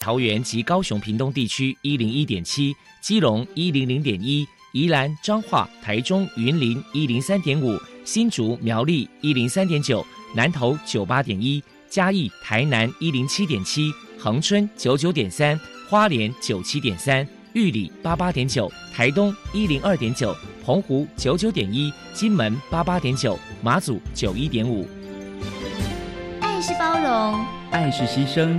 桃园及高雄屏东地区一零一点七，基隆一零零点一，宜兰彰化台中云林一零三点五，新竹苗栗一零三点九，南投九八点一，嘉义台南一零七点七，恒春九九点三，花莲九七点三，玉里八八点九，台东一零二点九，澎湖九九点一，金门八八点九，马祖九一点五。爱是包容，爱是牺牲。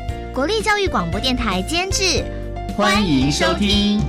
国立教育广播电台监制，欢迎收听。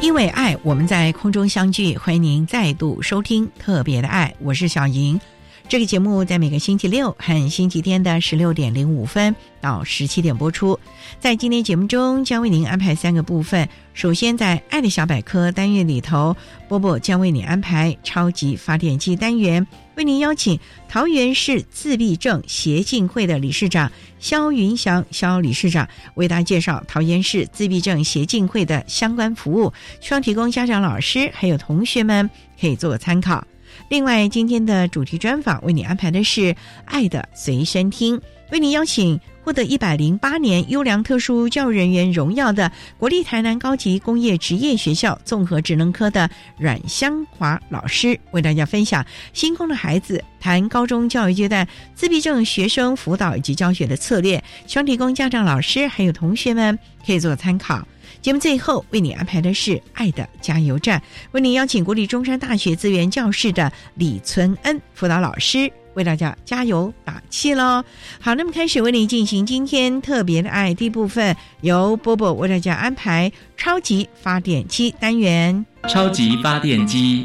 因为爱，我们在空中相聚，欢迎您再度收听特别的爱，我是小莹。这个节目在每个星期六和星期天的十六点零五分到十七点播出。在今天节目中，将为您安排三个部分。首先，在“爱的小百科”单元里头，波波将为你安排“超级发电机”单元，为您邀请桃园市自闭症协进会的理事长肖云祥肖理事长为大家介绍桃园市自闭症协进会的相关服务，希望提供家长、老师还有同学们可以做个参考。另外，今天的主题专访为你安排的是《爱的随身听》，为你邀请获得一百零八年优良特殊教育人员荣耀的国立台南高级工业职业学校综合职能科的阮香华老师，为大家分享星空的孩子谈高中教育阶段自闭症学生辅导以及教学的策略，希望提供家长、老师还有同学们可以做参考。节目最后为你安排的是《爱的加油站》，为你邀请国立中山大学资源教室的李存恩辅导老师为大家加油打气喽。好，那么开始为你进行今天特别的爱第一部分，由波波为大家安排超级发电机单元。超级发电机，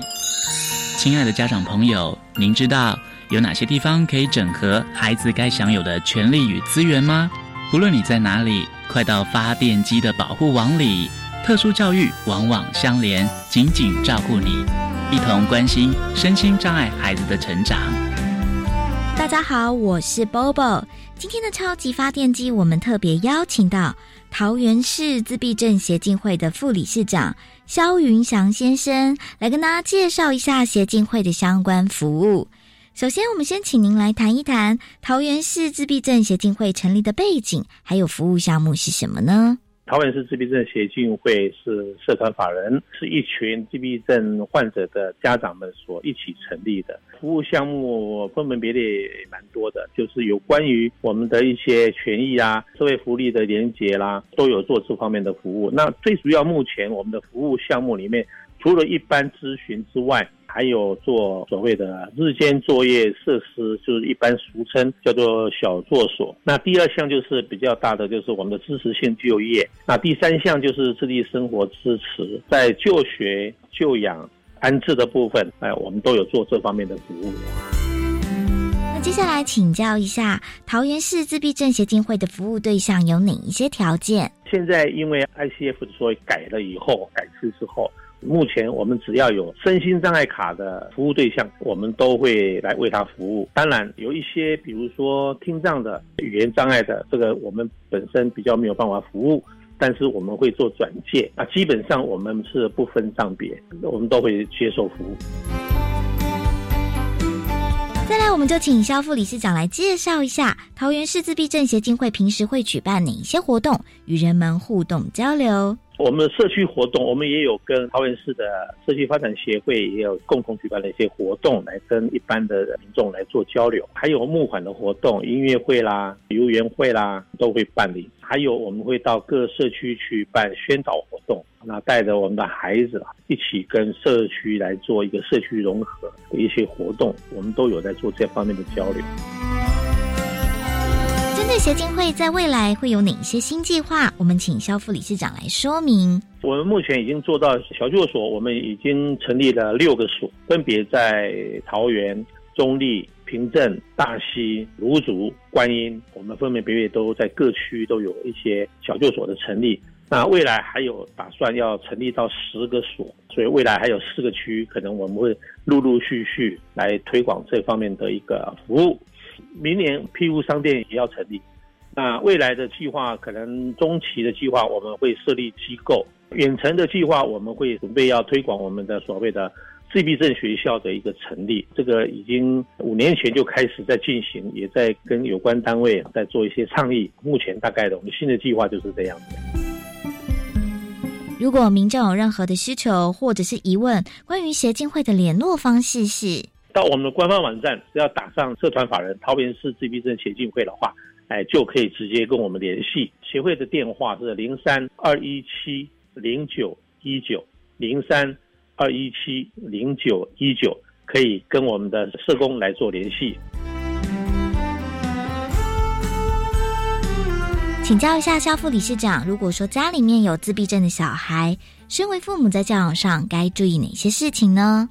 亲爱的家长朋友，您知道有哪些地方可以整合孩子该享有的权利与资源吗？不论你在哪里。快到发电机的保护网里，特殊教育网网相连，紧紧照顾你，一同关心身心障碍孩子的成长。大家好，我是 Bobo。今天的超级发电机，我们特别邀请到桃园市自闭症协进会的副理事长肖云祥先生，来跟大家介绍一下协进会的相关服务。首先，我们先请您来谈一谈桃园市自闭症协进会成立的背景，还有服务项目是什么呢？桃园市自闭症协进会是社团法人，是一群自闭症患者的家长们所一起成立的。服务项目分门别类也蛮多的，就是有关于我们的一些权益啊、社会福利的连结啦，都有做这方面的服务。那最主要，目前我们的服务项目里面，除了一般咨询之外，还有做所谓的日间作业设施，就是一般俗称叫做小作所。那第二项就是比较大的，就是我们的支持性就业。那第三项就是自立生活支持，在就学、就养、安置的部分，哎，我们都有做这方面的服务。那接下来请教一下，桃园市自闭症协进会的服务对象有哪一些条件？现在因为 ICF 所改了以后，改制之后。目前我们只要有身心障碍卡的服务对象，我们都会来为他服务。当然，有一些比如说听障的、语言障碍的，这个我们本身比较没有办法服务，但是我们会做转介。那基本上我们是不分障别，我们都会接受服务。再来，我们就请肖副理事长来介绍一下桃园市自闭症协进会平时会举办哪些活动，与人们互动交流。我们社区活动，我们也有跟桃园市的社区发展协会也有共同举办了一些活动，来跟一般的民众来做交流。还有募款的活动，音乐会啦、游园会啦，都会办理。还有我们会到各社区去办宣导活动，那带着我们的孩子一起跟社区来做一个社区融合的一些活动，我们都有在做这方面的交流。针对协进会在未来会有哪一些新计划？我们请肖副理事长来说明。我们目前已经做到小救所，我们已经成立了六个所，分别在桃园、中立、平镇、大溪、芦竹、观音，我们分别别别都在各区都有一些小救所的成立。那未来还有打算要成立到十个所，所以未来还有四个区，可能我们会陆陆续续来推广这方面的一个服务。明年商店也要成立，那未来的计划可能中期的计划我们会设立机构。远程的计划，我们会准备要推广我们的所谓的自闭症学校的一个成立，这个已经五年前就开始在进行，也在跟有关单位在做一些倡议。目前大概的我们新的计划就是这样子。如果民众有任何的需求或者是疑问，关于协进会的联络方式是到我们的官方网站，只要打上社团法人桃园市自闭症协进会的话，哎，就可以直接跟我们联系。协会的电话是零三二一七。零九一九零三二一七零九一九，可以跟我们的社工来做联系。请教一下肖副理事长，如果说家里面有自闭症的小孩，身为父母在教养上该注意哪些事情呢？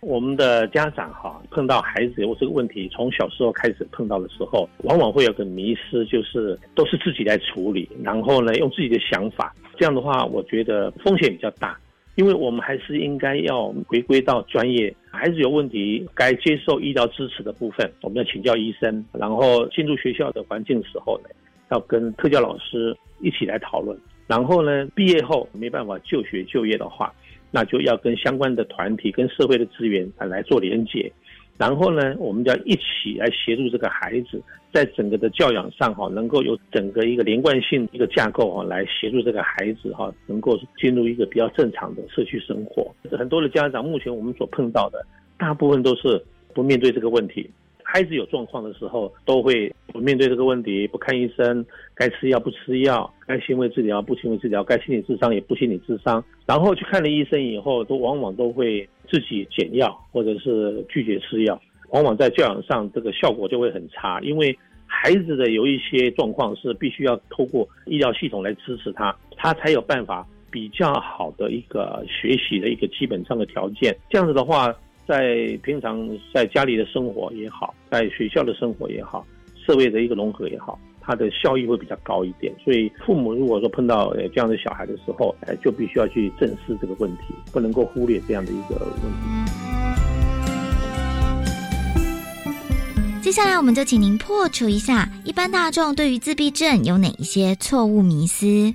我们的家长哈碰到孩子有这个问题，从小时候开始碰到的时候，往往会有个迷失，就是都是自己来处理，然后呢用自己的想法，这样的话我觉得风险比较大，因为我们还是应该要回归到专业，孩子有问题该接受医疗支持的部分，我们要请教医生，然后进入学校的环境的时候呢，要跟特教老师一起来讨论，然后呢毕业后没办法就学就业的话。那就要跟相关的团体、跟社会的资源啊来做连接，然后呢，我们就要一起来协助这个孩子，在整个的教养上哈，能够有整个一个连贯性一个架构哈，来协助这个孩子哈，能够进入一个比较正常的社区生活。很多的家长目前我们所碰到的，大部分都是不面对这个问题。孩子有状况的时候，都会不面对这个问题，不看医生，该吃药不吃药，该行为治疗不行为治疗，该心理智商也不心理智商，然后去看了医生以后，都往往都会自己减药或者是拒绝吃药，往往在教养上这个效果就会很差，因为孩子的有一些状况是必须要透过医疗系统来支持他，他才有办法比较好的一个学习的一个基本上的条件，这样子的话。在平常在家里的生活也好，在学校的生活也好，社会的一个融合也好，它的效益会比较高一点。所以父母如果说碰到这样的小孩的时候，哎，就必须要去正视这个问题，不能够忽略这样的一个问题。接下来，我们就请您破除一下一般大众对于自闭症有哪一些错误迷思。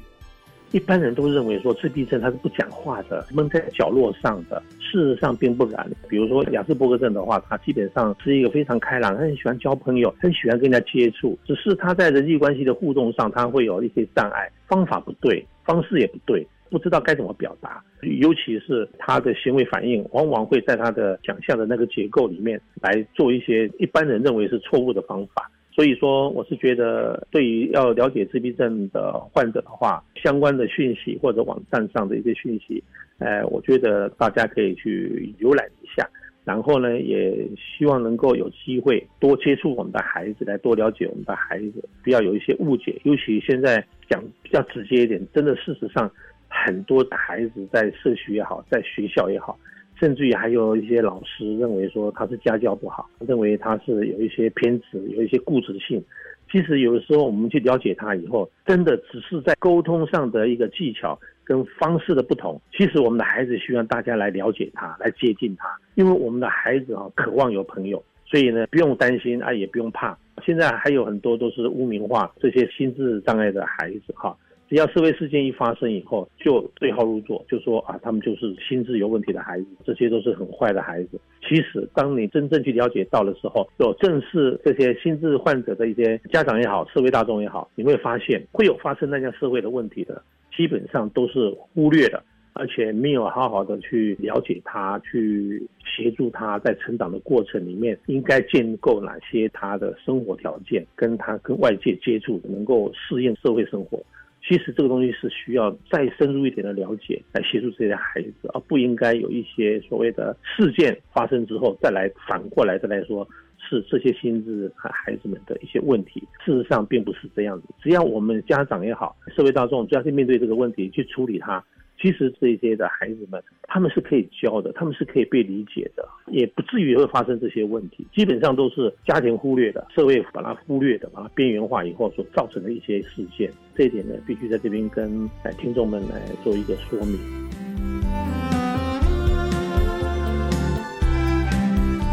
一般人都认为说自闭症他是不讲话的，闷在角落上的。事实上并不然。比如说亚斯伯格症的话，他基本上是一个非常开朗，他很喜欢交朋友，很喜欢跟人家接触。只是他在人际关系的互动上，他会有一些障碍，方法不对，方式也不对，不知道该怎么表达。尤其是他的行为反应，往往会在他的想象的那个结构里面来做一些一般人认为是错误的方法。所以说，我是觉得，对于要了解自闭症的患者的话，相关的讯息或者网站上的一些讯息，呃，我觉得大家可以去浏览一下。然后呢，也希望能够有机会多接触我们的孩子，来多了解我们的孩子，不要有一些误解。尤其现在讲比较直接一点，真的事实上，很多的孩子在社区也好，在学校也好。甚至于还有一些老师认为说他是家教不好，认为他是有一些偏执，有一些固执性。其实有的时候我们去了解他以后，真的只是在沟通上的一个技巧跟方式的不同。其实我们的孩子希望大家来了解他，来接近他，因为我们的孩子啊渴望有朋友，所以呢不用担心啊，也不用怕。现在还有很多都是污名化这些心智障碍的孩子哈。只要社会事件一发生以后，就对号入座，就说啊，他们就是心智有问题的孩子，这些都是很坏的孩子。其实，当你真正去了解到的时候，有正视这些心智患者的一些家长也好，社会大众也好，你会发现会有发生那样社会的问题的，基本上都是忽略的，而且没有好好的去了解他，去协助他在成长的过程里面应该建构哪些他的生活条件，跟他跟外界接触，能够适应社会生活。其实这个东西是需要再深入一点的了解来协助这些孩子，而不应该有一些所谓的事件发生之后再来反过来再来说是这些心智和孩子们的一些问题。事实上并不是这样子，只要我们家长也好，社会大众只要去面对这个问题去处理它，其实这些的孩子们，他们是可以教的，他们是可以被理解的，也不至于会发生这些问题。基本上都是家庭忽略的，社会把它忽略的，把它边缘化以后所造成的一些事件。这一点呢，必须在这边跟听众们来做一个说明。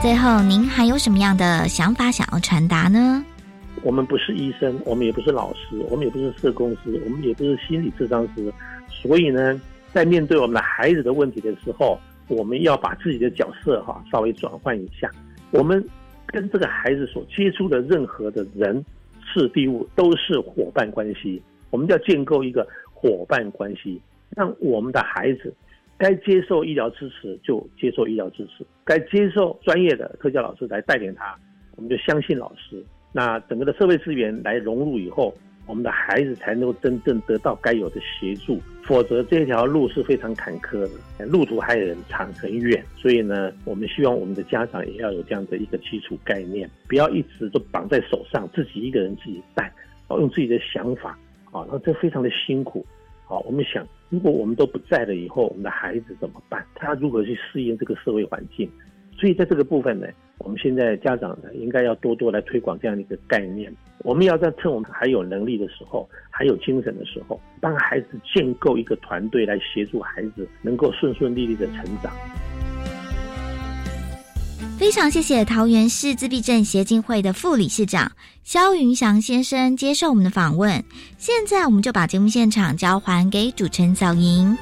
最后，您还有什么样的想法想要传达呢？我们不是医生，我们也不是老师，我们也不是社工师，我们也不是心理智商师，所以呢。在面对我们的孩子的问题的时候，我们要把自己的角色哈稍微转换一下。我们跟这个孩子所接触的任何的人、事、地物都是伙伴关系。我们要建构一个伙伴关系，让我们的孩子该接受医疗支持就接受医疗支持，该接受专业的特教老师来带领他，我们就相信老师。那整个的社会资源来融入以后。我们的孩子才能够真正得到该有的协助，否则这条路是非常坎坷的，路途还很长很远。所以呢，我们希望我们的家长也要有这样的一个基础概念，不要一直都绑在手上，自己一个人自己带，哦，用自己的想法，啊，那这非常的辛苦。好，我们想，如果我们都不在了以后，我们的孩子怎么办？他如何去适应这个社会环境？所以在这个部分呢，我们现在家长呢，应该要多多来推广这样的一个概念。我们要在趁我们还有能力的时候，还有精神的时候，帮孩子建构一个团队来协助孩子能够顺顺利利的成长。非常谢谢桃园市自闭症协进会的副理事长肖云祥先生接受我们的访问。现在我们就把节目现场交还给主持人小莹。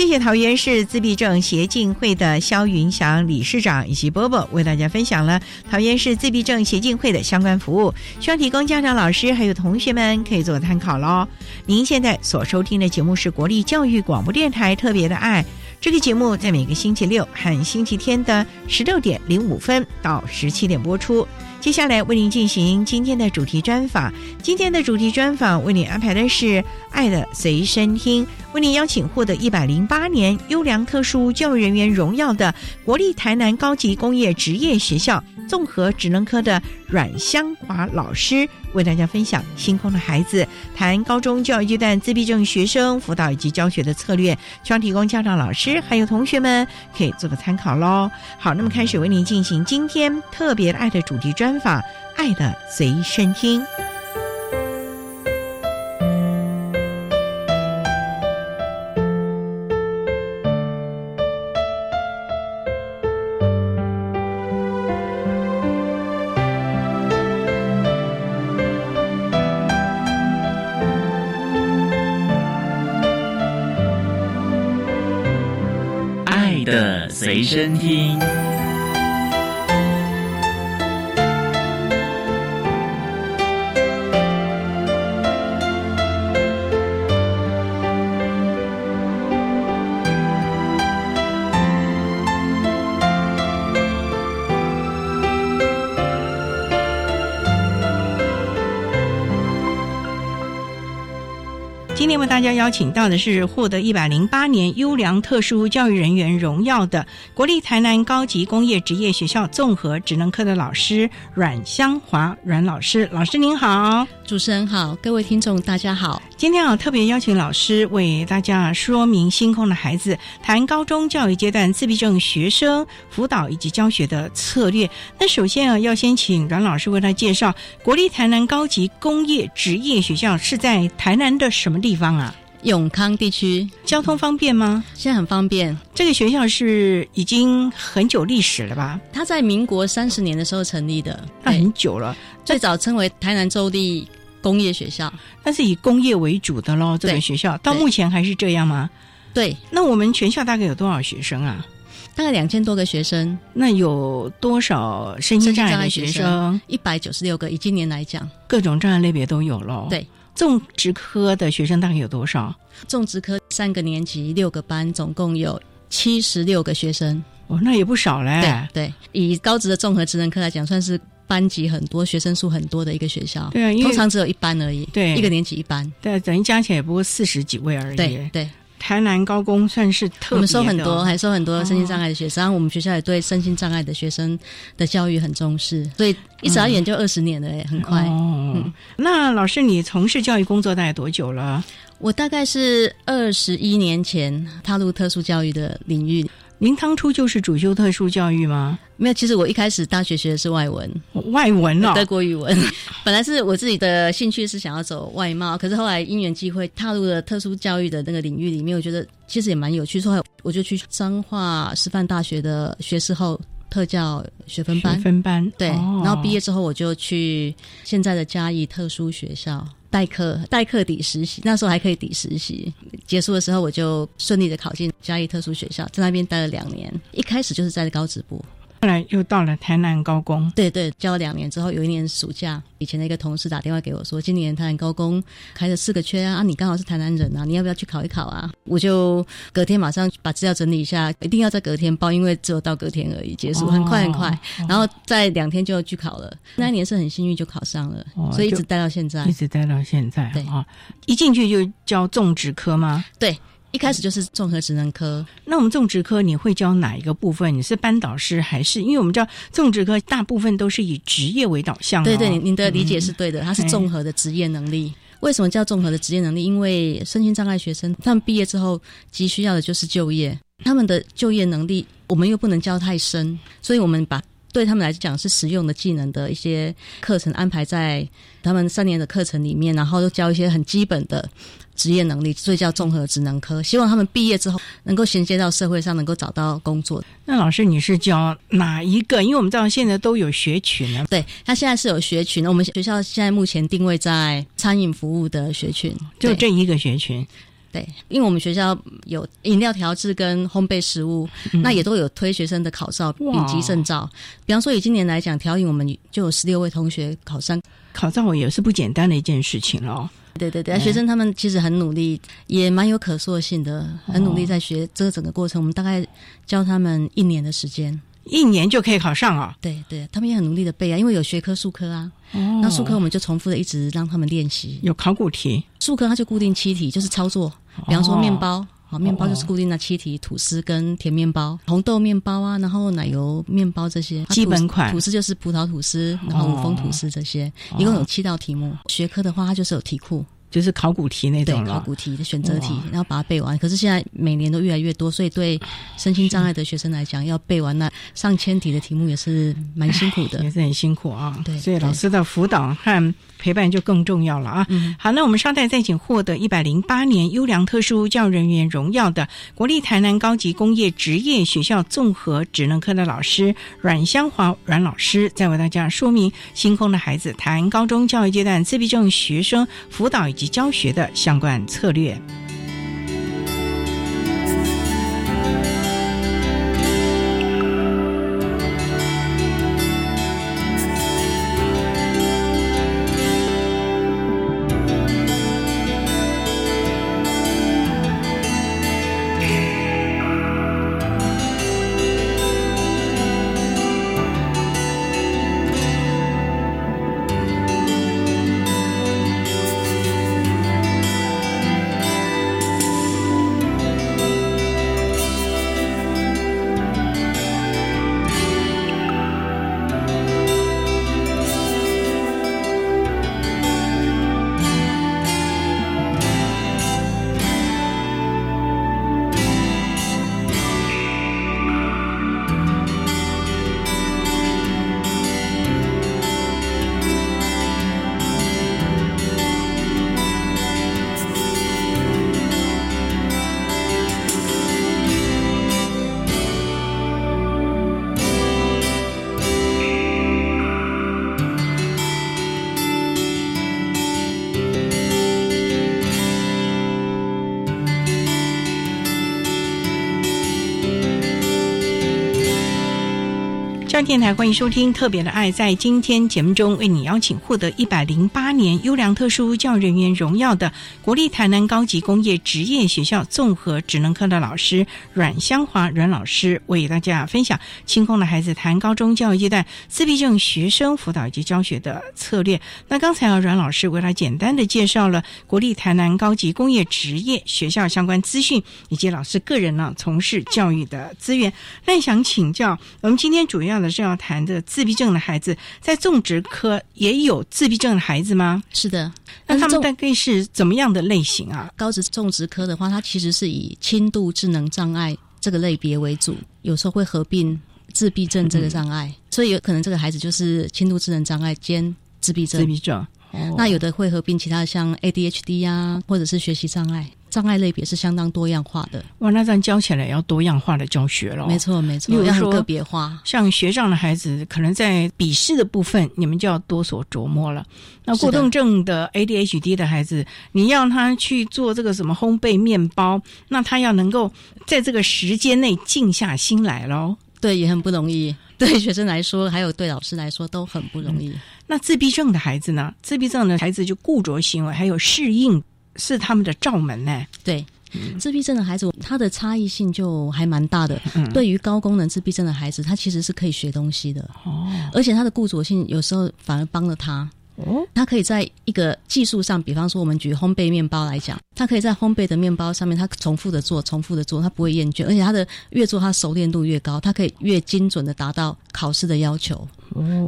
谢谢桃园市自闭症协进会的肖云祥理事长以及波波为大家分享了桃园市自闭症协进会的相关服务，希望提供家长、老师还有同学们可以做参考喽。您现在所收听的节目是国立教育广播电台特别的爱，这个节目在每个星期六和星期天的十六点零五分到十七点播出。接下来为您进行今天的主题专访。今天的主题专访为您安排的是《爱的随身听》，为您邀请获得一百零八年优良特殊教育人员荣耀的国立台南高级工业职业学校综合职能科的阮香华老师，为大家分享《星空的孩子》，谈高中教育阶段自闭症学生辅导以及教学的策略，希望提供家长、老师还有同学们可以做个参考喽。好，那么开始为您进行今天特别爱的主题专。访《爱的随身听》。身听。大家邀请到的是获得一百零八年优良特殊教育人员荣耀的国立台南高级工业职业学校综合职能科的老师阮香华阮老师，老师您好，主持人好，各位听众大家好。今天啊，特别邀请老师为大家说明星空的孩子谈高中教育阶段自闭症学生辅导以及教学的策略。那首先啊，要先请阮老师为他介绍国立台南高级工业职业学校是在台南的什么地方啊？永康地区交通方便吗？现在很方便。这个学校是已经很久历史了吧？它在民国三十年的时候成立的，那很久了。最早称为台南州立工业学校，但是以工业为主的喽。这个学校到目前还是这样吗？对。那我们全校大概有多少学生啊？大概两千多个学生。那有多少身心障碍的学生？一百九十六个，以今年来讲，各种障碍类别都有喽。对。种植科的学生大概有多少？种植科三个年级六个班，总共有七十六个学生。哦，那也不少嘞。对对，以高职的综合职能科来讲，算是班级很多、学生数很多的一个学校。对啊，通常只有一班而已。对，一个年级一班。对，等于加起来也不过四十几位而已。对对。台南高工算是特我们收很多，还收很多身心障碍的学生。然后我们学校也对身心障碍的学生的教育很重视，所以一眨眼就二十年了，哎，很快。哦，那老师，你从事教育工作大概多久了？我大概是二十一年前踏入特殊教育的领域。您当初就是主修特殊教育吗？没有，其实我一开始大学学的是外文，外文哦，德国语文。本来是我自己的兴趣是想要走外贸，可是后来因缘机会踏入了特殊教育的那个领域里面，我觉得其实也蛮有趣，所以我就去彰化师范大学的学士后特教学分班。学分班对，然后毕业之后我就去现在的嘉义特殊学校。代课代课抵实习，那时候还可以抵实习。结束的时候，我就顺利的考进嘉义特殊学校，在那边待了两年。一开始就是在高职部。后来又到了台南高工，对对，教了两年之后，有一年暑假，以前的一个同事打电话给我说，今年台南高工开了四个缺啊，啊，你刚好是台南人啊，你要不要去考一考啊？我就隔天马上把资料整理一下，一定要在隔天报，因为只有到隔天而已，结束很快很快，然后在两天就去考了。那一年是很幸运就考上了，所以一直待到现在，一直待到现在。对啊，一进去就教种植科吗？对。一开始就是综合职能科，那我们种植科你会教哪一个部分？你是班导师还是？因为我们知道种植科大部分都是以职业为导向。对对，您的理解是对的，它是综合的职业能力。为什么叫综合的职业能力？因为身心障碍学生他们毕业之后急需要的就是就业，他们的就业能力我们又不能教太深，所以我们把对他们来讲是实用的技能的一些课程安排在他们三年的课程里面，然后都教一些很基本的。职业能力，所以叫综合职能科。希望他们毕业之后能够衔接到社会上，能够找到工作。那老师，你是教哪一个？因为我们知道现在都有学群呢。对他现在是有学群的。我们学校现在目前定位在餐饮服务的学群，就这一个学群。对，因为我们学校有饮料调制跟烘焙食物，那也都有推学生的考照、丙级证照。比方说，以今年来讲，调饮我们就有十六位同学考上，考照也是不简单的一件事情了。对对对，学生他们其实很努力，也蛮有可塑性的，很努力在学这个整个过程。我们大概教他们一年的时间，一年就可以考上啊？对对，他们也很努力的背啊，因为有学科、数科啊。哦，那数科我们就重复的一直让他们练习。有考古题，数科它就固定七题，就是操作。比方说面包。好，面包就是固定的七题，吐司跟甜面包、红豆面包啊，然后奶油面包这些基本款。吐司就是葡萄吐司，然后五峰吐司这些，一共有七道题目。学科的话，它就是有题库。就是考古题那种对，考古题的选择题，然后把它背完。可是现在每年都越来越多，所以对身心障碍的学生来讲，要背完那上千题的题目也是蛮辛苦的，也是很辛苦啊。对，所以老师的辅导和陪伴就更重要了啊。好，那我们稍待再请获得一百零八年优良特殊教育人员荣耀的国立台南高级工业职业学校综合职能科的老师阮香华阮老师，再为大家说明星空的孩子谈高中教育阶段自闭症学生辅导以。及教学的相关策略。电台，欢迎收听《特别的爱》。在今天节目中，为你邀请获得一百零八年优良特殊教育人员荣耀的国立台南高级工业职业学校综合职能科的老师阮香华阮老师，为大家分享清空的孩子谈高中教育阶段自闭症学生辅导以及教学的策略。那刚才啊，阮老师为他简单的介绍了国立台南高级工业职业学校相关资讯，以及老师个人呢从事教育的资源。那想请教，我们今天主要的是要谈的自闭症的孩子，在种植科也有自闭症的孩子吗？是的，那他们大概是怎么样的类型啊？高职种植科的话，它其实是以轻度智能障碍这个类别为主，有时候会合并自闭症这个障碍，所以有可能这个孩子就是轻度智能障碍兼自闭症自。闭症。哦那有的会合并其他的像 ADHD 啊，或者是学习障碍，障碍类别是相当多样化的。哇，那这样教起来也要多样化的教学了。没。错，没错要很个别化。像学障的孩子，可能在笔试的部分，你们就要多所琢磨了。那过动症的 ADHD 的孩子，你要他去做这个什么烘焙面包，那他要能够在这个时间内静下心来喽。对，也很不容易。对学生来说，还有对老师来说，都很不容易。那自闭症的孩子呢？自闭症的孩子就固着行为，还有适应是他们的罩门呢。对，自闭症的孩子，他的差异性就还蛮大的。嗯对于高功能自闭症的孩子，他其实是可以学东西的，哦而且他的固着性有时候反而帮了他。哦，他可以在一个技术上，比方说我们举烘焙面包来讲，他可以在烘焙的面包上面，他重复的做，重复的做，他不会厌倦，而且他的越做，他熟练度越高，他可以越精准的达到考试的要求。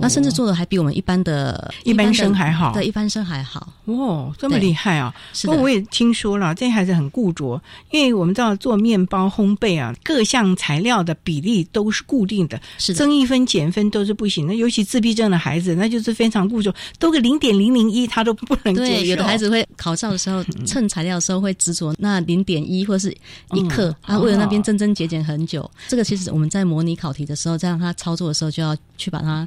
那甚至做的还比我们一般的一般生还好对，一般生还好。哦，这么厉害啊！不过我也听说了，这些孩子很固着，因为我们知道做面包烘焙啊，各项材料的比例都是固定的，是的，增一分减分都是不行的。尤其自闭症的孩子，那就是非常固着，多个零点零零一他都不能接受。对，有的孩子会考照的时候称材料的时候会执着那零点一或是一克，嗯他为了那边哦增增减减很久。这个其实我们在模拟考题的时候，在让他操作的时候，就要去把它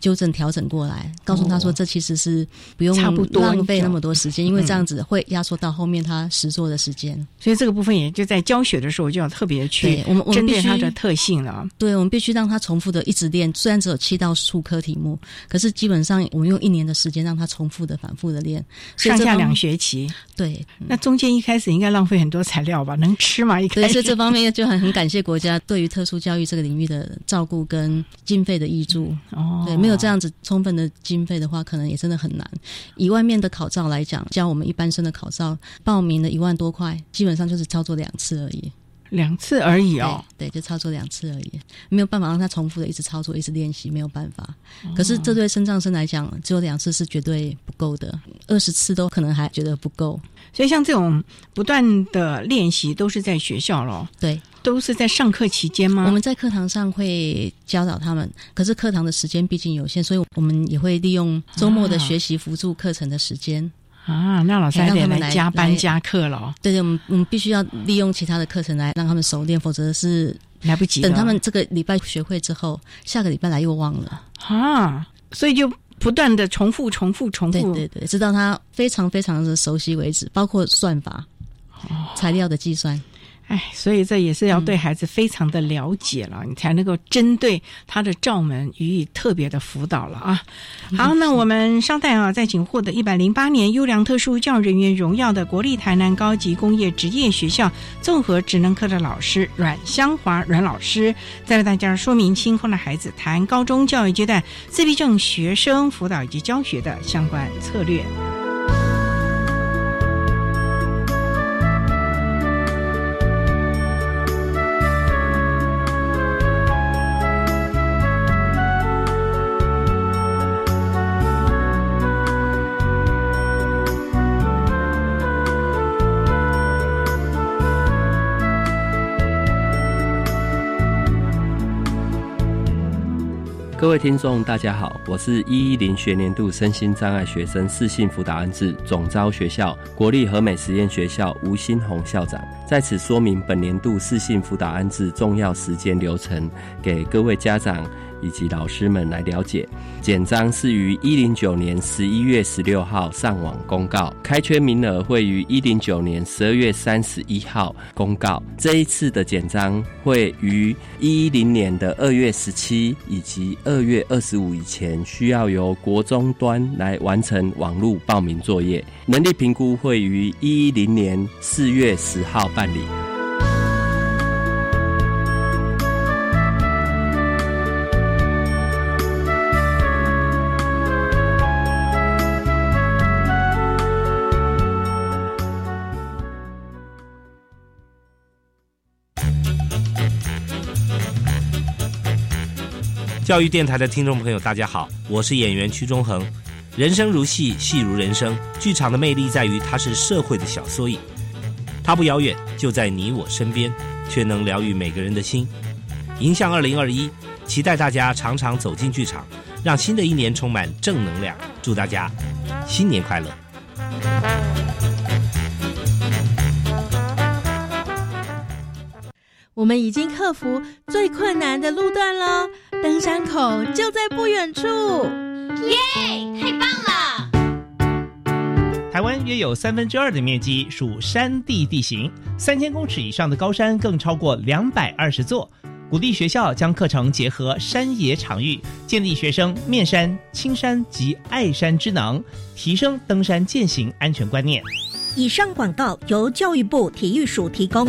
纠正调整过来，告诉他说这其实是不用差不多浪费那么多时间，因为嗯这样子会压缩到后面他实做的时间。所以这个部分也就在教学的时候就要特别去对我们我们针对必须它的特性了。对，我们必须让他重复的一直练，虽然只有七道数科题目，可是基本上我们用一年的时间让他重复的、反复的练。上下两学期，对，那中间一开始应该浪费很多材料吧？能吃吗？一开对，始所以这方面就很很感谢国家对于特殊教育这个领域的照顾跟经费的挹注。哦，对，没有这样子充分的经费的话，可能也真的很难。以外面的考照来讲，教我们一般生的考照，报名的一万多块，基本上就是操作两次而已。两次而已哦。对，对，就操作两次而已，没有办法让他重复的一直操作、一直练习，没有办法。哦可是这对生障生来讲，只有两次是绝对不够的，二十次都可能还觉得不够。所以像这种不断的练习都是在学校咯，对，都是在上课期间吗？我们在课堂上会教导他们，可是课堂的时间毕竟有限，所以我们也会利用周末的学习辅助课程的时间。啊，那老师还得让他们来加班加课了，对对，我们我们必须要利用其他的课程来让他们熟练，否则是来不及。等他们这个礼拜学会之后，下个礼拜来又忘了。啊，所以就不断的重复、重复、重复。对对对，直到他非常非常的熟悉为止，包括算法、材料的计算。哎，所以这也是要对孩子非常的了解了，你才能够针对他的罩门予以特别的辅导了啊。好，那我们稍待啊，再请获得一百零八年优良特殊教育人员荣耀的国立台南高级工业职业学校综合职能科的老师阮香华阮老师，再为大家说明清空的孩子谈高中教育阶段自闭症学生辅导以及教学的相关策略。各位听众，大家好，我是一一零学年度身心障碍学生适性辅导安置总招学校国立和美实验学校吴新红校长，在此说明本年度适性辅导安置重要时间流程，给各位家长以及老师们来了解。简章是于一零九年十一月十六号上网公告，开缺名额会于一零九年十二月三十一号公告。这一次的简章会于一零年的二月十七以及二月二十五以前，需要由国中端来完成网络报名作业。能力评估会于一零年四月十号办理。教育电台的听众朋友，大家好，我是演员屈中恒。人生如戏，戏如人生。剧场的魅力在于它是社会的小缩影，它不遥远，就在你我身边，却能疗愈每个人的心。迎向二零二一，期待大家常常走进剧场，让新的一年充满正能量。祝大家新年快乐！我们已经克服最困难的路段了，登山口就在不远处。耶，太棒了！台湾约有三分之二的面积属山地地形，三千公尺以上的高山更超过两百二十座。鼓励学校将课程结合山野场域，建立学生面山、青山及爱山之能，提升登山践行安全观念。以上广告由教育部体育署提供。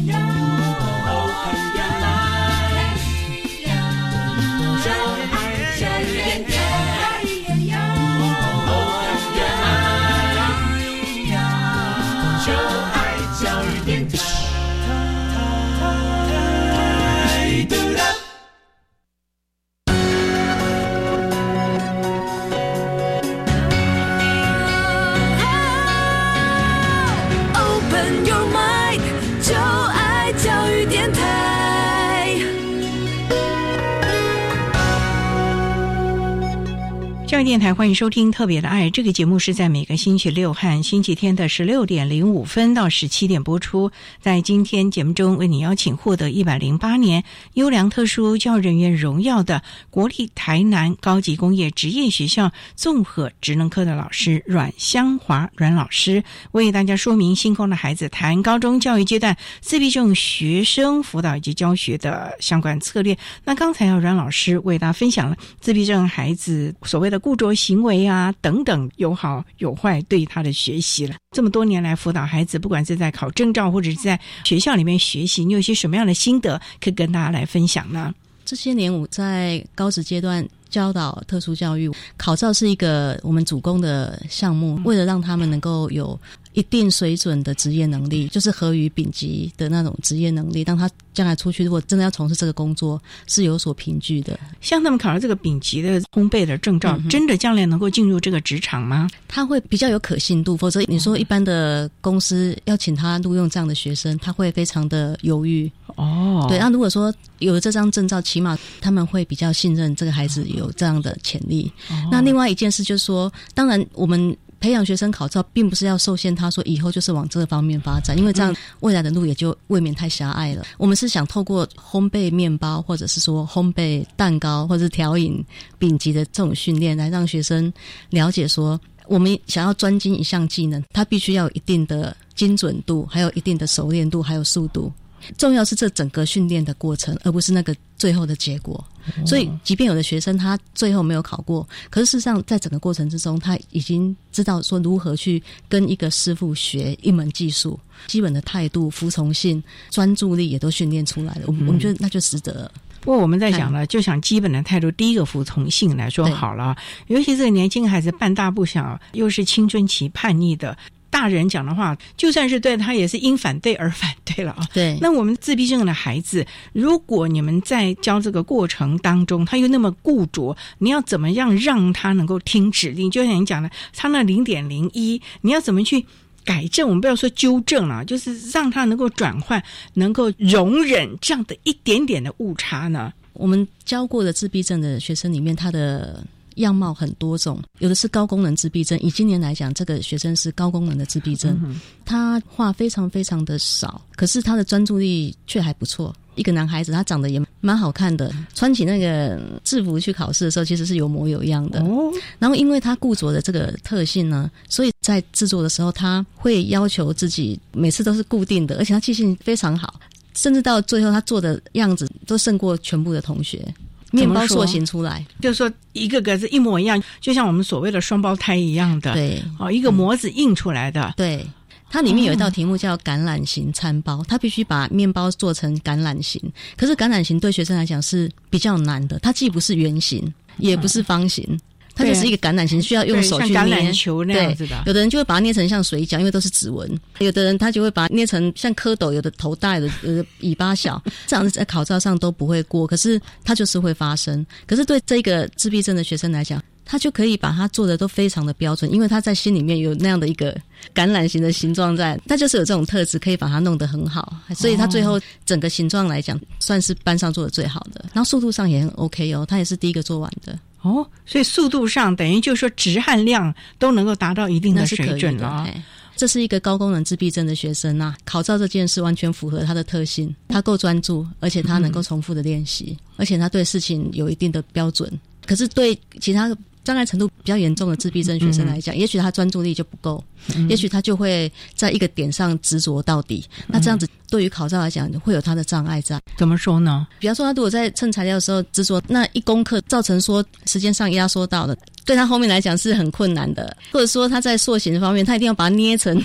电台欢迎收听《特别的爱》这个节目，是在每个星期六和星期天的十六点零五分到十七点播出。在今天节目中，为你邀请获得一百零八年优良特殊教育人员荣耀的国立台南高级工业职业学校综合职能科的老师阮香华阮老师，为大家说明星空的孩子谈高中教育阶段自闭症学生辅导以及教学的相关策略。那刚才要阮老师为大家分享了自闭症孩子所谓的。固着行为啊，等等，有好有坏，对他的学习了。这么多年来辅导孩子，不管是在考证照或者是在学校里面学习，你有些什么样的心得可以跟大家来分享呢？这些年我在高职阶段教导特殊教育，考照是一个我们主攻的项目，为了让他们能够有。一定水准的职业能力，就是合于丙级的那种职业能力。当他将来出去，如果真的要从事这个工作，是有所凭据的。像他们考上这个丙级的烘焙的证照，真的将来能够进入这个职场吗？他会比较有可信度。否则，你说一般的公司要请他录用这样的学生，他会非常的犹豫。哦，对。那如果说有了这张证照，起码他们会比较信任这个孩子有这样的潜力。那另外一件事就是说，当然我们。培养学生考照，并不是要受限，他说以后就是往这方面发展，因为这样未来的路也就未免太狭隘了。我们是想透过烘焙面包，或者是说烘焙蛋糕，或者是调饮丙级的这种训练，来让学生了解说，我们想要专精一项技能，它必须要有一定的精准度，还有一定的熟练度，还有速度。重要是这整个训练的过程，而不是那个最后的结果。所以，即便有的学生他最后没有考过，可是事实上，在整个过程之中，他已经知道说如何去跟一个师傅学一门技术，基本的态度、服从性、专注力也都训练出来了。我们我们觉得那就值得。不过我们在讲呢，就想基本的态度，第一个服从性来说好了，尤其这个年轻孩子半大不小，又是青春期叛逆的。大人讲的话，就算是对他，也是因反对而反对了啊。对，那我们自闭症的孩子，如果你们在教这个过程当中，他又那么固着，你要怎么样让他能够听指令？就像你讲的，他那零点零一，你要怎么去改正？我们不要说纠正了，就是让他能够转换，能够容忍这样的一点点的误差呢？我们教过的自闭症的学生里面，他的。样貌很多种，有的是高功能自闭症。以今年来讲，这个学生是高功能的自闭症，他话非常非常的少，可是他的专注力却还不错。一个男孩子，他长得也蛮好看的，穿起那个制服去考试的时候，其实是有模有样的。哦，然后因为他固着的这个特性呢，所以在制作的时候，他会要求自己每次都是固定的，而且他记性非常好，甚至到最后他做的样子都胜过全部的同学。面包塑形出来，就是说一个个是一模一样，就像我们所谓的双胞胎一样的。对，哦，一个模子印出来的。对，它里面有一道题目叫橄榄型餐包，它必须把面包做成橄榄型。可是橄榄型对学生来讲是比较难的，它既不是圆形，也不是方形。它就是一个橄榄形，需要用手去捏球那样子的。有的人就会把它捏成像水饺，因为都是指纹；有的人他就会把它捏成像蝌蚪，有的头大，有的呃尾巴小，这样子在考照上都不会过。可是它就是会发生。可是对这个自闭症的学生来讲，他就可以把它做的都非常的标准，因为他在心里面有那样的一个橄榄形的形状在，他就是有这种特质，可以把它弄得很好。所以他最后整个形状来讲，算是班上做的最好的。然后速度上也很 OK 哦，他也是第一个做完的。哦，所以速度上等于就是说值和量都能够达到一定的水准了。这是一个高功能自闭症的学生呐，考照这件事完全符合他的特性，他够专注，而且他能够重复的练习，而且他对事情有一定的标准。可是对其他。障碍程度比较严重的自闭症学生来讲，也许他专注力就不够，也许他就会在一个点上执着到底。那这样子对于考照来讲，会有他的障碍在。怎么说呢？比方说，他如果在称材料的时候执着，那一功课造成说时间上压缩到了，对他后面来讲是很困难的。或者说他在塑形方面，他一定要把它捏成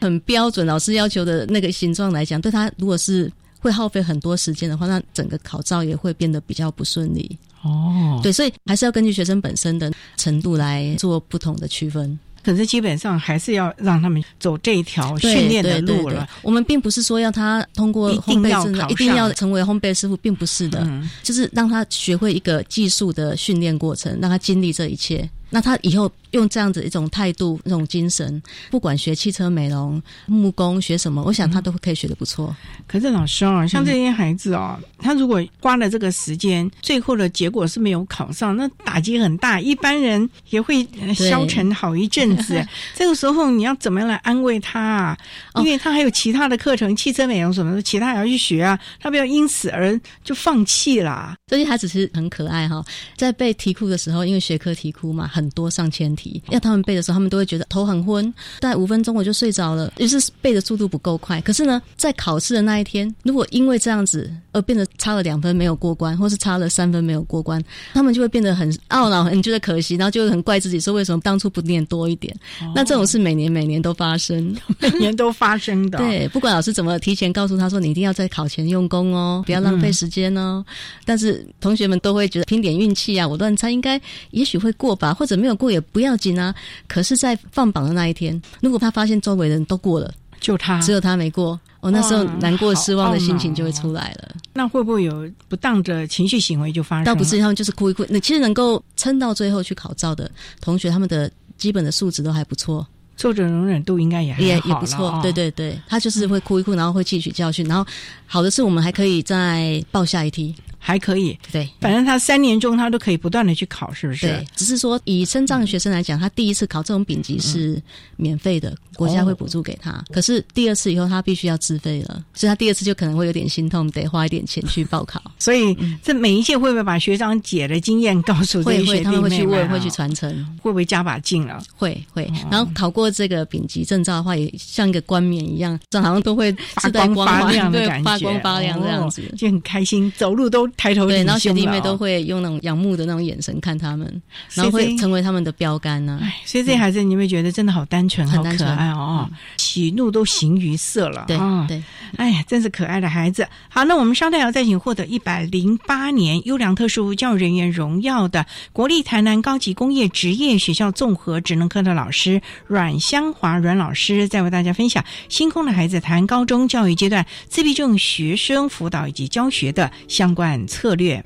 很标准老师要求的那个形状来讲，对他如果是会耗费很多时间的话，那整个考照也会变得比较不顺利。哦，对，所以还是要根据学生本身的程度来做不同的区分。可是基本上还是要让他们走这一条训练的路了。我们并不是说要他通过烘焙证，一定要成为烘焙师傅，并不是的，就是让他学会一个技术的训练过程，让他经历这一切。那他以后用这样子一种态度、一种精神，不管学汽车美容、木工学什么，我想他都可以学的不错。可是老师哦，像这些孩子哦，他如果花了这个时间，最后的结果是没有考上，那打击很大，一般人也会消沉好一阵子。这个时候你要怎么样来安慰他啊？因为他还有其他的课程，汽车美容什么的，其他也要去学啊，他不要因此而就放弃了。这些孩子是很可爱哈，在被题库的时候，因为学科题库嘛。很多上千题，要他们背的时候，他们都会觉得头很昏，大概五分钟我就睡着了，于是背的速度不够快。可是呢，在考试的那一天，如果因为这样子而变得差了两分没有过关，或是差了三分没有过关，他们就会变得很懊恼，很觉得可惜，然后就会很怪自己，说为什么当初不念多一点。那这种是每年每年都发生，每年都发生的。对，不管老师怎么提前告诉他说，你一定要在考前用功哦，不要浪费时间哦。但是同学们都会觉得拼点运气啊，我乱猜应该也许会过吧，或者没有过也不要紧啊。可是，在放榜的那一天，如果他发现周围人都过了，就他只有他没过，哦，那时候难过、失望的心情就会出来了。那会不会有不当的情绪行为就发生？倒不是，他们就是哭一哭。那其实能够撑到最后去考照的同学，他们的基本的素质都还不错，挫折容忍度应该也也也不错。对对对，他就是会哭一哭，然后会汲取教训，然后好的是我们还可以再报下一题。还可以，对，反正他三年中他都可以不断的去考，是不是？对，只是说以身障学生来讲，他第一次考这种丙级是免费的，国家会补助给他。可是第二次以后他必须要自费了，所以他第二次就可能会有点心痛，得花一点钱去报考。所以这每一届会不会把学长姐的经验告诉这些学弟妹？他们会去问，会去传承，会不会加把劲了？会会。然后考过这个丙级证照的话，也像一个冠冕一样，这好像都会发光发亮的感觉，发光发亮这样子，就很开心，走路都抬头对，然后学弟妹都会用那种仰慕的那种眼神看他们，然后会成为他们的标杆呢、所以这些孩子你会觉得真的好单纯，好可爱哦，喜怒都形于色了。对啊对，哎呀，真是可爱的孩子。好，那我们稍待要再请获得一百零八年优良特殊教育人员荣耀的国立台南高级工业职业学校综合职能科的老师阮香华阮老师，再为大家分享星空的孩子谈高中教育阶段自闭症学生辅导以及教学的相关策略。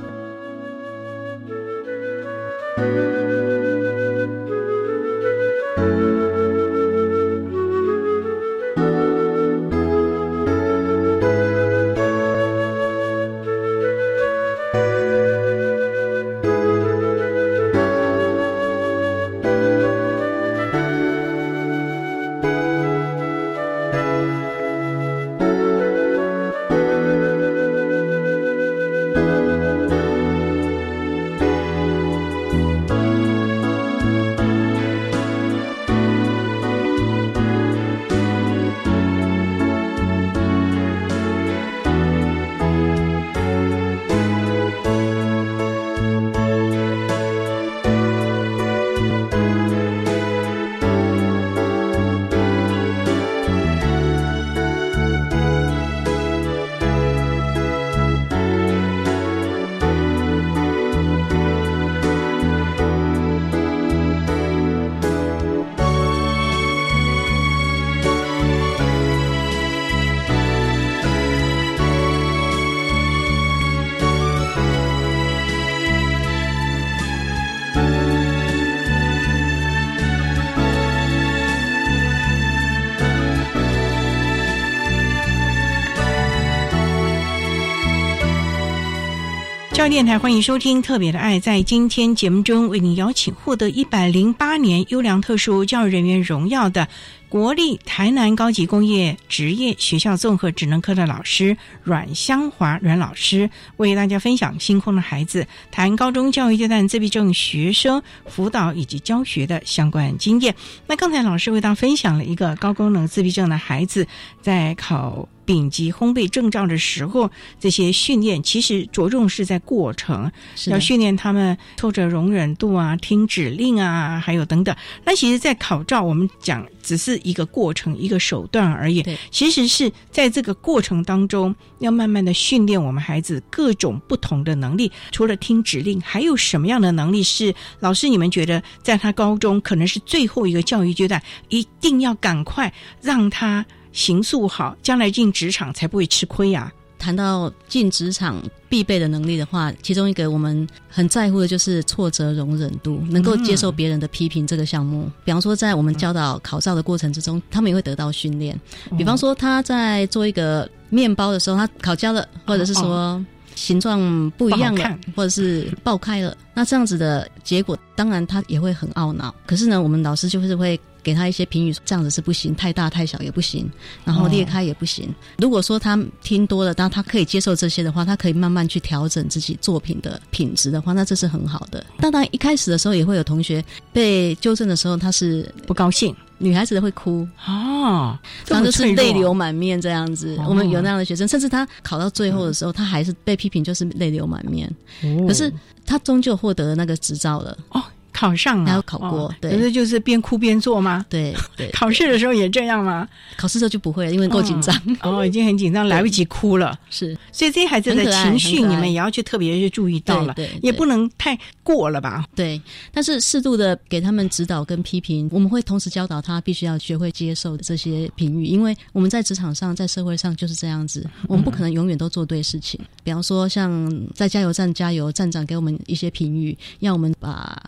电台欢迎收听《特别的爱》。在今天节目中，为您邀请获得一百零八年优良特殊教育人员荣耀的国立台南高级工业职业学校综合职能科的老师阮香华阮老师，为大家分享星空的孩子谈高中教育阶段自闭症学生辅导以及教学的相关经验。那刚才老师为大家分享了一个高功能自闭症的孩子在考。丙级烘焙证照的时候，这些训练其实着重是在过程，要训练他们挫折容忍度啊、听指令啊，还有等等。那其实，在考照我们讲只是一个过程、一个手段而已。其实是在这个过程当中，要慢慢的训练我们孩子各种不同的能力。除了听指令，还有什么样的能力是老师你们觉得在他高中可能是最后一个教育阶段，一定要赶快让他行塑好，将来进职场才不会吃亏呀、谈到进职场必备的能力的话，其中一个我们很在乎的就是挫折容忍度，能够接受别人的批评这个项目。比方说，在我们教导考照的过程之中，他们也会得到训练。比方说，他在做一个面包的时候，他烤焦了，或者是说。形状不一样了或者是爆开了，那这样子的结果，当然他也会很懊恼。可是呢，我们老师就是会给他一些评语，这样子是不行，太大太小也不行，然后裂开也不行。如果说他听多了，当他可以接受这些的话，他可以慢慢去调整自己作品的品质的话，那这是很好的。当然，一开始的时候也会有同学被纠正的时候，他是不高兴，女孩子会哭哦，这然后就是泪流满面这样子。哦我们有那样的学生，甚至他考到最后的时候，他还是被批评，就是泪流满面。哦可是他终究获得那个执照了。哦，考上了，还有考过哦对可是就是边哭边做吗？对 对，考试的时候也这样吗？考试的时候就不会了，因为够紧张。哦，哦已经很紧张，来不及哭了。是，所以这些孩子的情绪，你们也要去特别去注意到了，对对对也不能太过了吧？对，但是适度的给他们指导跟批评，我们会同时教导他必须要学会接受这些评语，因为我们在职场上、在社会上就是这样子，我们不可能永远都做对事情。比方说，像在加油站加油，站长给我们一些评语，要我们把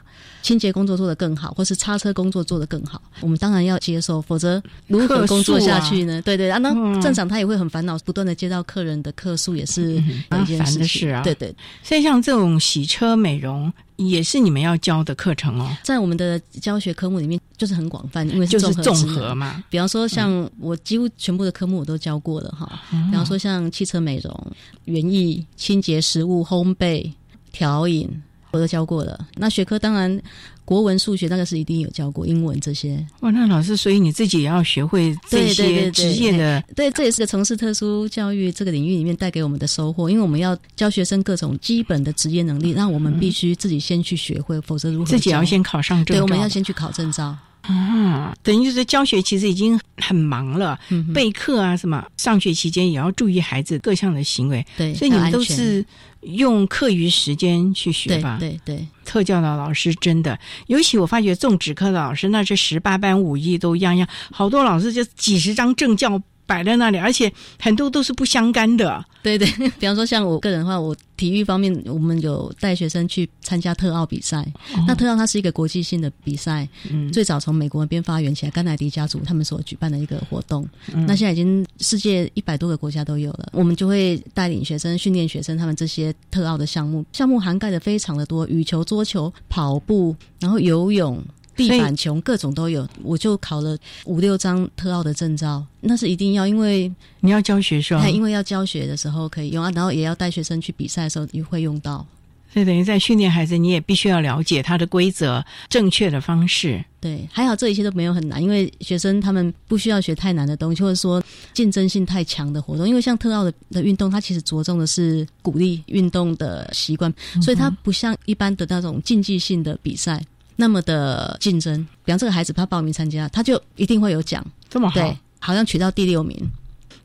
清洁工作做得更好，或是擦车工作做得更好，我们当然要接受，否则 如何工作下去呢？对对啊，那嗯站长他也会很烦恼，不断的接到客人的客诉，也是一麻烦件事情。的事啊，对对。所以像这种洗车美容也是你们要教的课程哦。在我们的教学科目里面，就是很广泛，因为就是综综合嘛。比方说，像我几乎全部的科目我都教过了哈。嗯比方说，像汽车美容、园艺、清洁食物、烘焙、调饮。我都教过了。那学科当然国文、数学那个是一定有教过，英文这些。哇，那老师，所以你自己也要学会这些职业的，对，这也是个从事特殊教育这个领域里面带给我们的收获，因为我们要教学生各种基本的职业能力，那我们必须自己先去学会，否则如何自己要先考上证照？对，我们要先去考证照。啊，等于就是教学其实已经很忙了，备课啊什么，上学期间也要注意孩子各项的行为。对，所以你们都是用课余时间去学吧？对对，特教的老师真的，尤其我发觉种植课的老师，那是十八般武艺都样样，好多老师就几十张证教。摆在那里，而且很多都是不相干的。对对，比方说像我个人的话，我体育方面，我们有带学生去参加特奥比赛。那特奥它是一个国际性的比赛，最早从美国那边发源起来，甘乃迪家族他们所举办的一个活动。那现在已经世界一百多个国家都有了。我们就会带领学生训练学生，他们这些特奥的项目，项目涵盖的非常的多，羽球、桌球、跑步，然后游泳。地板球各种都有，我就考了五六张特奥的证照，那是一定要，因为你要教学是吧？因为要教学的时候可以用啊，然后也要带学生去比赛的时候也会用到，所以等于在训练孩子，你也必须要了解它的规则、正确的方式。对，还好这一切都没有很难，因为学生他们不需要学太难的东西，或者说竞争性太强的活动。因为像特奥的的运动，它其实着重的是鼓励运动的习惯，所以它不像一般的那种竞技性的比赛。那么的竞争，比方这个孩子他报名参加，他就一定会有奖，这么好，对，好像取到第六名，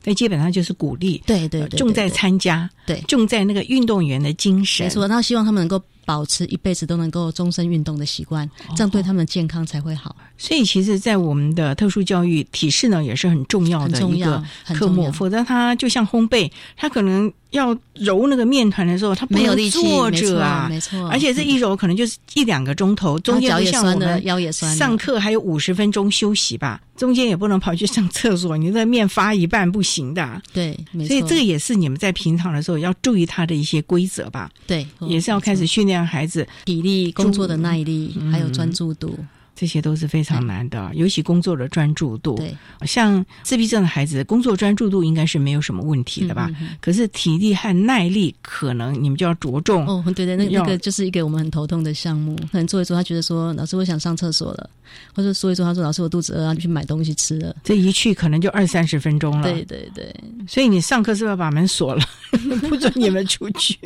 那基本上就是鼓励，对对对，重在参加，对，重在那个运动员的精神，没错，然后希望他们能够保持一辈子都能够终身运动的习惯，这样对他们的健康才会好。所以，其实，在我们的特殊教育体式呢，也是很重要的一个科目，否则它就像烘焙，它可能。要揉那个面团的时候，他没有力气，坐着啊，没错，而且这一揉可能就是一两个钟头，中间不像我们腰也酸，上课还有五十分钟休息吧，中间也不能跑去上厕所，你这面发一半不行的。对，所以这个也是你们在平常的时候要注意他的一些规则吧。对，也是要开始训练孩子体力、工作的耐力，还有专注度。这些都是非常难的，尤其工作的专注度。对，像自闭症的孩子，工作专注度应该是没有什么问题的吧？可是体力和耐力，可能你们就要着重。哦，对对，那那个就是一个我们很头痛的项目。可能做一做，他觉得说，老师我想上厕所了，或者说一说，他说老师我肚子饿，要去买东西吃了。这一去可能就二三十分钟了。对对对，所以你上课是不是要把门锁了，不准你们出去？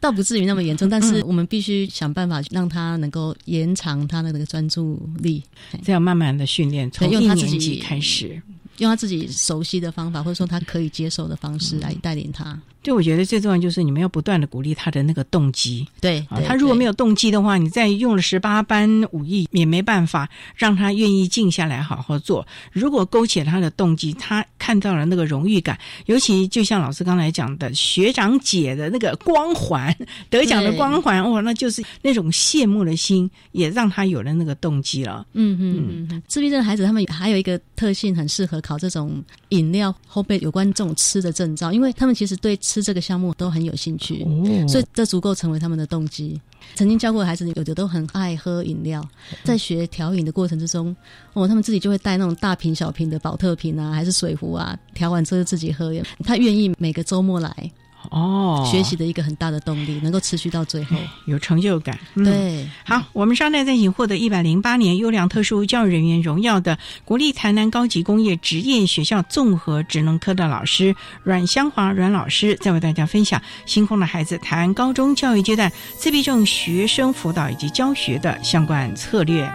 倒不至于那么严重，但是我们必须想办法让他能够延长他的那个专注力，这样慢慢的训练，从一年级开始，用他自己熟悉的方法，或者说他可以接受的方式来带领他。对我觉得最重要就是你们要不断的鼓励他的那个动机。对，他如果没有动机的话，你再用了十八般武艺也没办法让他愿意静下来好好做。如果勾起了他的动机，他看到了那个荣誉感，尤其就像老师刚才讲的，学长姐的那个光环，得奖的光环，哇，那就是那种羡慕的心，也让他有了那个动机了。嗯嗯嗯。自闭症孩子他们还有一个特性，很适合考这种饮料后背有关这种吃的证照，因为他们其实对。吃这个项目都很有兴趣，所以这足够成为他们的动机。曾经教过的孩子，有的都很爱喝饮料，在学调饮的过程之中，哦，他们自己就会带那种大瓶小瓶的保特瓶啊，还是水壶啊，调完之后自己喝。他愿意每个周末来。哦，学习的一个很大的动力，能够持续到最后，有成就感。对，好，我们稍待再请获得一百零八年优良特殊教育人员荣耀的国立台南高级工业职业学校综合职能科的老师阮香华阮老师，再为大家分享。星空的孩子谈高中教育阶段自闭症学生辅导以及教学的相关策略。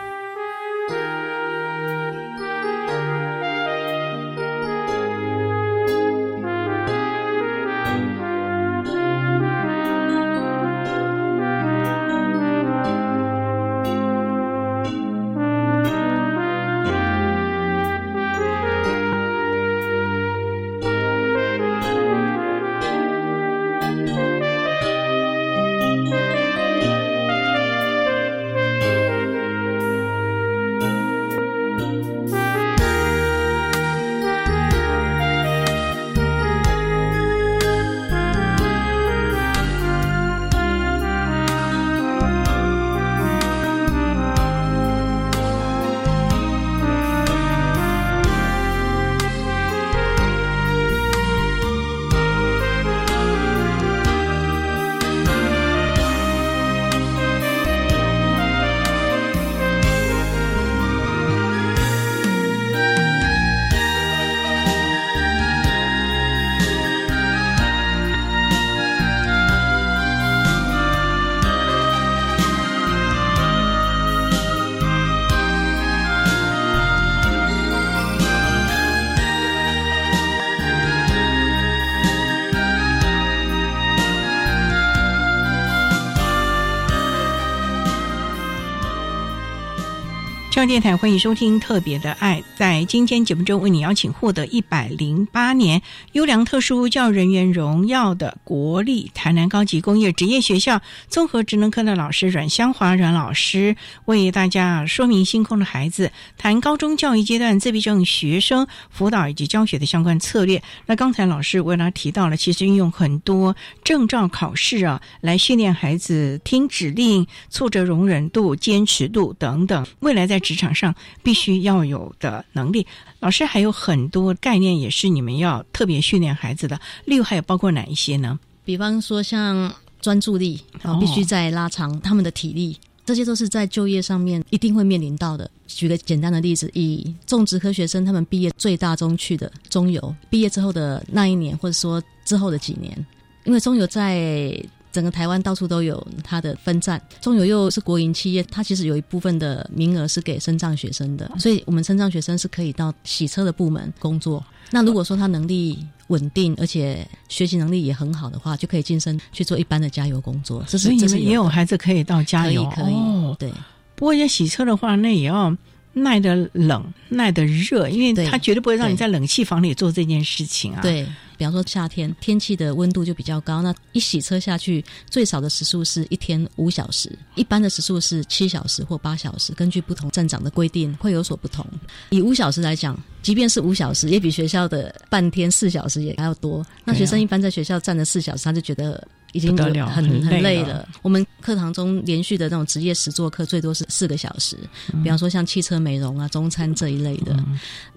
电台，欢迎收听《特别的爱》。在今天节目中，为你邀请获得一百零八年优良特殊教育人员荣耀的国立台南高级工业职业学校综合职能科的老师阮香华阮老师，为大家说明星空的孩子谈高中教育阶段自闭症学生辅导以及教学的相关策略。那刚才老师为他提到了，其实运用很多证照考试啊，来训练孩子听指令、挫折容忍度、坚持度等等，未来在职场上必须要有的能力。老师还有很多概念，也是你们要特别训练孩子的。例如，还有包括哪一些呢？比方说像专注力啊，必须在拉长他们的体力，这些都是在就业上面一定会面临到的。举个简单的例子，以种植科学生他们毕业最大宗去的中游，毕业之后的那一年，或者说之后的几年，因为中游在。整个台湾到处都有它的分站，中油又是国营企业，它其实有一部分的名额是给身障学生的，所以我们身障学生是可以到洗车的部门工作。那如果说他能力稳定，而且学习能力也很好的话，就可以晋升去做一般的加油工作。这是也有孩子可以到加油，可以对。不过要洗车的话，那也要耐得冷、耐得热，因为他绝对不会让你在冷气房里做这件事情啊。对。比方说夏天天气的温度就比较高，那一洗车下去，最少的时速是一天五小时，一般的时速是七小时或八小时，根据不同站长的规定会有所不同。以五小时来讲，即便是五小时，也比学校的半天四小时也还要多。那学生一般在学校站了四小时，他就觉得。已经很很累了。我们课堂中连续的那种职业实作课最多是四个小时，比方说像汽车美容啊、中餐这一类的，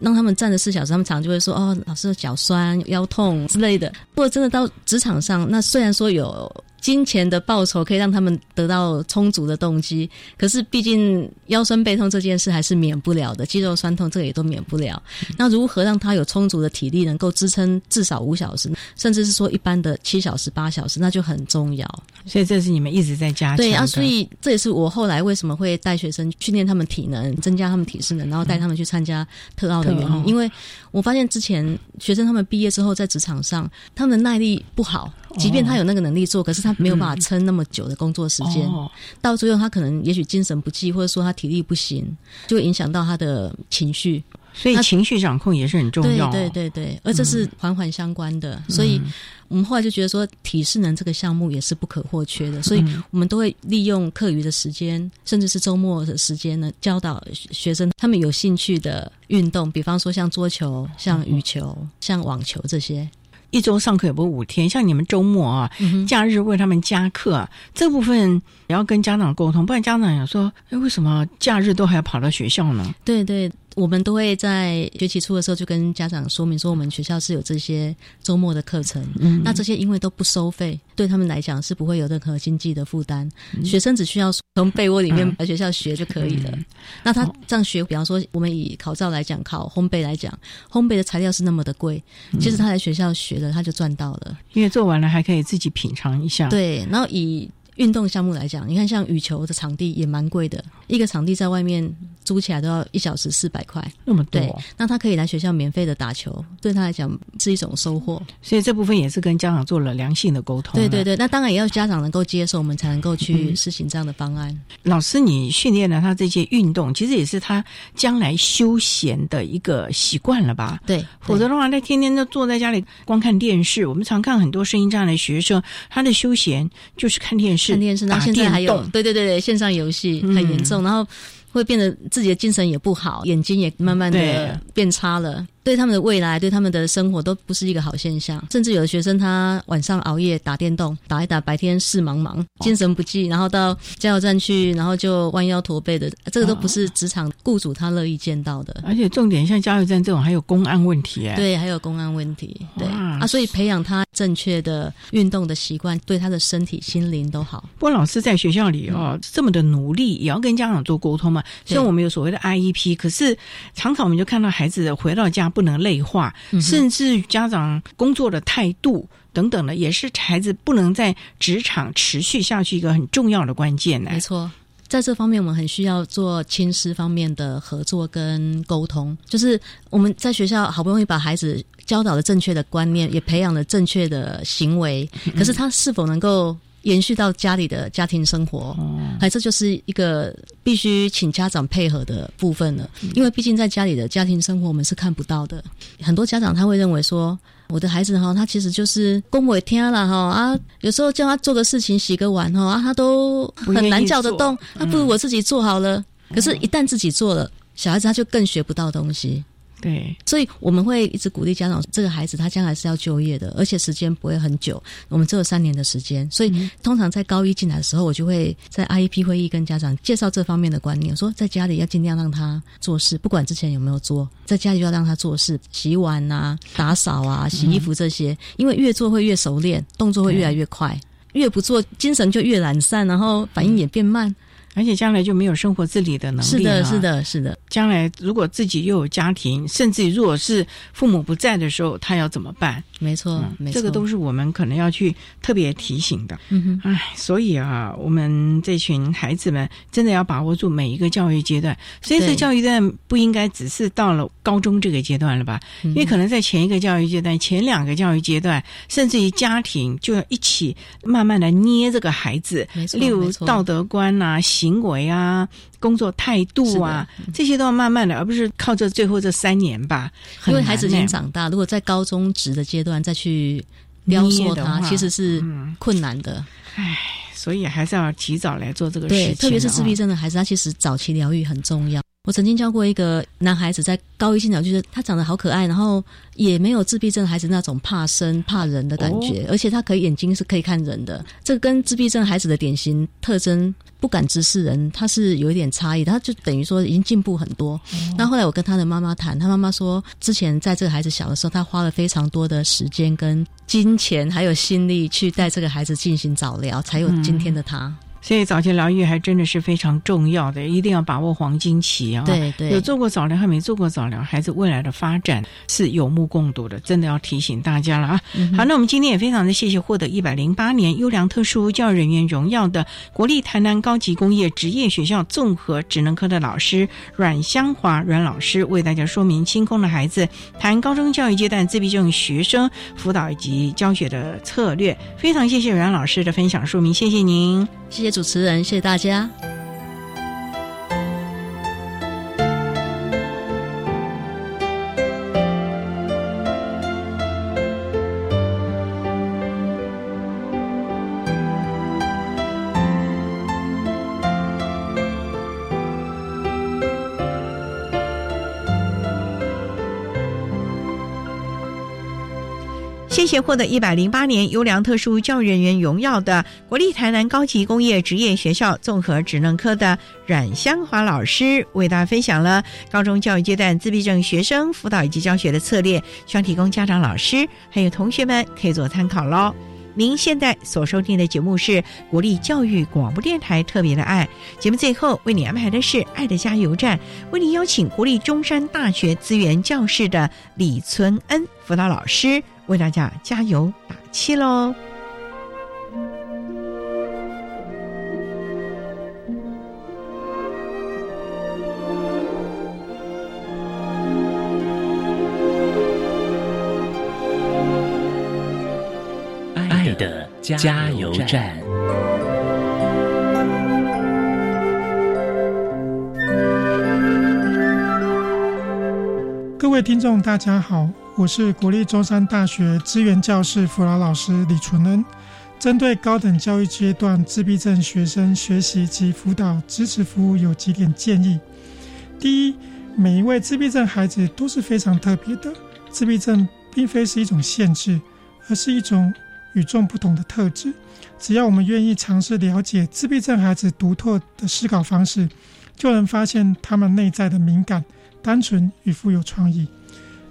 让他们站了四小时，他们常就会说：“哦，老师脚酸、腰痛之类的。”如果真的到职场上，那虽然说有。金钱的报酬可以让他们得到充足的动机，可是毕竟腰酸背痛这件事还是免不了的，肌肉酸痛这个也都免不了。那如何让他有充足的体力，能够支撑至少五小时，甚至是说一般的七小时、八小时，那就很重要。所以这是你们一直在加强。对啊，所以这也是我后来为什么会带学生训练他们体能，增加他们体适能，然后带他们去参加特奥的原因。因为我发现之前学生他们毕业之后在职场上，他们的耐力不好。即便他有那个能力做，可是他没有办法撑那么久的工作时间，到最后他可能也许精神不济，或者说他体力不行，就会影响到他的情绪。所以情绪掌控也是很重要。对对对对，而这是环环相关的。所以我们后来就觉得说，体适能这个项目也是不可或缺的。所以我们都会利用课余的时间，甚至是周末的时间呢，教导学生他们有兴趣的运动，比方说像桌球、像羽球、像网球这些。一周上课也不五天，像你们周末啊，假日为他们加课，这部分也要跟家长沟通，不然家长也说：“哎，为什么假日都还要跑到学校呢？”对对。我们都会在学期初的时候就跟家长说明说，我们学校是有这些周末的课程。嗯，那这些因为都不收费，对他们来讲是不会有任何经济的负担。学生只需要从被窝里面来学校学就可以了。那他这样学，比方说我们以考照来讲，考烘焙来讲，烘焙的材料是那么的贵，其实他来学校学了，他就赚到了。因为做完了还可以自己品尝一下。对，然后以。运动项目来讲，你看像羽球的场地也蛮贵的，一个场地在外面租起来都要一小时四百块，那么多。对，那他可以来学校免费的打球，对他来讲是一种收获。所以这部分也是跟家长做了良性的沟通。对对对，那当然也要家长能够接受，我们才能够去实行这样的方案。老师，你训练了他这些运动，其实也是他将来休闲的一个习惯了吧？对，否则的话，他天天都坐在家里光看电视。我们常看很多声音障碍的学生，他的休闲就是看电视。看电视，然后现在还有，对对对对，线上游戏很严重，然后会变得自己的精神也不好，眼睛也慢慢的变差了。对他们的未来，对他们的生活都不是一个好现象。甚至有的学生他晚上熬夜打电动，打一打，白天事茫茫，精神不济，然后到加油站去，然后就弯腰驼背的，这个都不是职场雇主他乐意见到的。而且重点像加油站这种，还有公安问题哎。对，还有公安问题。对啊，所以培养他正确的运动的习惯，对他的身体、心灵都好。不过老师在学校里哦，这么的努力，也要跟家长做沟通嘛。虽然我们有所谓的 IEP，可是常常我们就看到孩子回到家。不能内化，甚至家长工作的态度等等的，也是孩子不能在职场持续下去一个很重要的关键呢。没错，在这方面我们很需要做亲师方面的合作跟沟通。就是我们在学校好不容易把孩子教导了正确的观念，也培养了正确的行为，可是他是否能够？延续到家里的家庭生活，哎，这就是一个必须请家长配合的部分了。因为毕竟在家里的家庭生活我们是看不到的，很多家长他会认为说，我的孩子哈，他其实就是公我听了哈啊，有时候叫他做个事情、洗个碗哈啊，他都很难叫得动，那不如我自己做好了。可是，一旦自己做了，小孩子他就更学不到东西。对，所以我们会一直鼓励家长，这个孩子他将来是要就业的，而且时间不会很久，我们只有三年的时间。所以通常在高一进来的时候，我就会在 IEP 会议跟家长介绍这方面的观念，说在家里要尽量让他做事，不管之前有没有做，在家里就要让他做事，洗碗啊、打扫啊、洗衣服这些，因为越做会越熟练，动作会越来越快，越不做精神就越懒散，然后反应也变慢。而且将来就没有生活自理的能力。是的，是的，是的。将来如果自己又有家庭，甚至如果是父母不在的时候，他要怎么办？没错，没错，这个都是我们可能要去特别提醒的。嗯哼，哎，所以啊，我们这群孩子们真的要把握住每一个教育阶段。所以，这教育阶段不应该只是到了高中这个阶段了吧？因为可能在前一个教育阶段、前两个教育阶段，甚至于家庭就要一起慢慢的捏这个孩子，例如道德观啊。行为啊，工作态度啊，这些都要慢慢的，而不是靠这最后这三年吧。因为孩子已经长大，如果在高中职的阶段再去雕塑他，其实是困难的。唉，所以还是要及早来做这个事情。对，特别是自闭症的孩子，他其实早期疗愈很重要。我曾经教过一个男孩子，在高一进来，就是他长得好可爱，然后也没有自闭症孩子那种怕生怕人的感觉，而且他可以眼睛是可以看人的，这个跟自闭症孩子的典型特征不敢直视人，他是有一点差异，他就等于说已经进步很多。那后来我跟他的妈妈谈，他妈妈说，之前在这个孩子小的时候，他花了非常多的时间跟金钱还有心力去带这个孩子进行早疗，才有今天的他。所以早期疗愈还真的是非常重要的，一定要把握黄金期啊！对对，有做过早疗还没做过早疗，孩子未来的发展是有目共睹的，真的要提醒大家了啊！好，那我们今天也非常的谢谢获得一百零八年优良特殊教育人员荣耀的国立台南高级工业职业学校综合职能科的老师阮香华阮老师，为大家说明清空的孩子谈高中教育阶段自闭症学生辅导以及教学的策略。非常谢谢阮老师的分享说明，谢谢您。谢谢主持人，谢谢大家。获得一百零八年优良特殊教育人员荣耀的国立台南高级工业职业学校综合职能科的阮香华老师，为大家分享了高中教育阶段自闭症学生辅导以及教学的策略，希望提供家长、老师还有同学们可以做参考喽。您现在所收听的节目是国立教育广播电台特别的爱节目，最后为你安排的是爱的加油站，为您邀请国立中山大学资源教室的李存恩辅导老师。为大家加油打气喽！加油站。各位听众，大家好。我是国立中山大学资源教室辅导老师李纯恩，针对高等教育阶段自闭症学生学习及辅导支持服务有几点建议。第一，每一位自闭症孩子都是非常特别的，自闭症并非是一种限制，而是一种与众不同的特质。只要我们愿意尝试了解自闭症孩子独特的思考方式，就能发现他们内在的敏感、单纯与富有创意。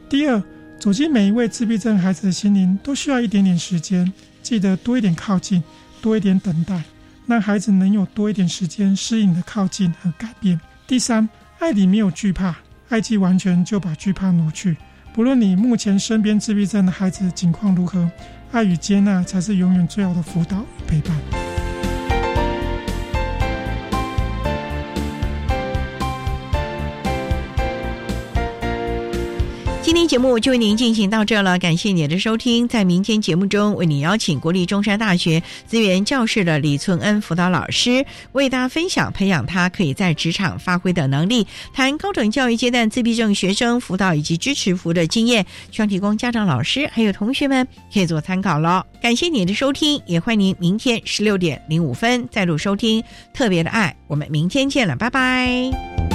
第二，走进每一位自闭症孩子的心灵，都需要一点点时间。记得多一点靠近，多一点等待，让孩子能有多一点时间适应的靠近和改变。第三，爱里没有惧怕，爱既完全就把惧怕挪去。不论你目前身边自闭症的孩子情况如何，爱与接纳才是永远最好的辅导与陪伴。今天节目就为您进行到这了，感谢您的收听。在明天节目中，为您邀请国立中山大学资源教室的李存恩辅导老师，为大家分享培养他可以在职场发挥的能力，谈高等教育阶段自闭症学生辅导以及支持服务的经验，希望提供家长、老师还有同学们可以做参考了。感谢您的收听，也欢迎您明天十六点零五分再度收听特别的爱。我们明天见了，拜拜。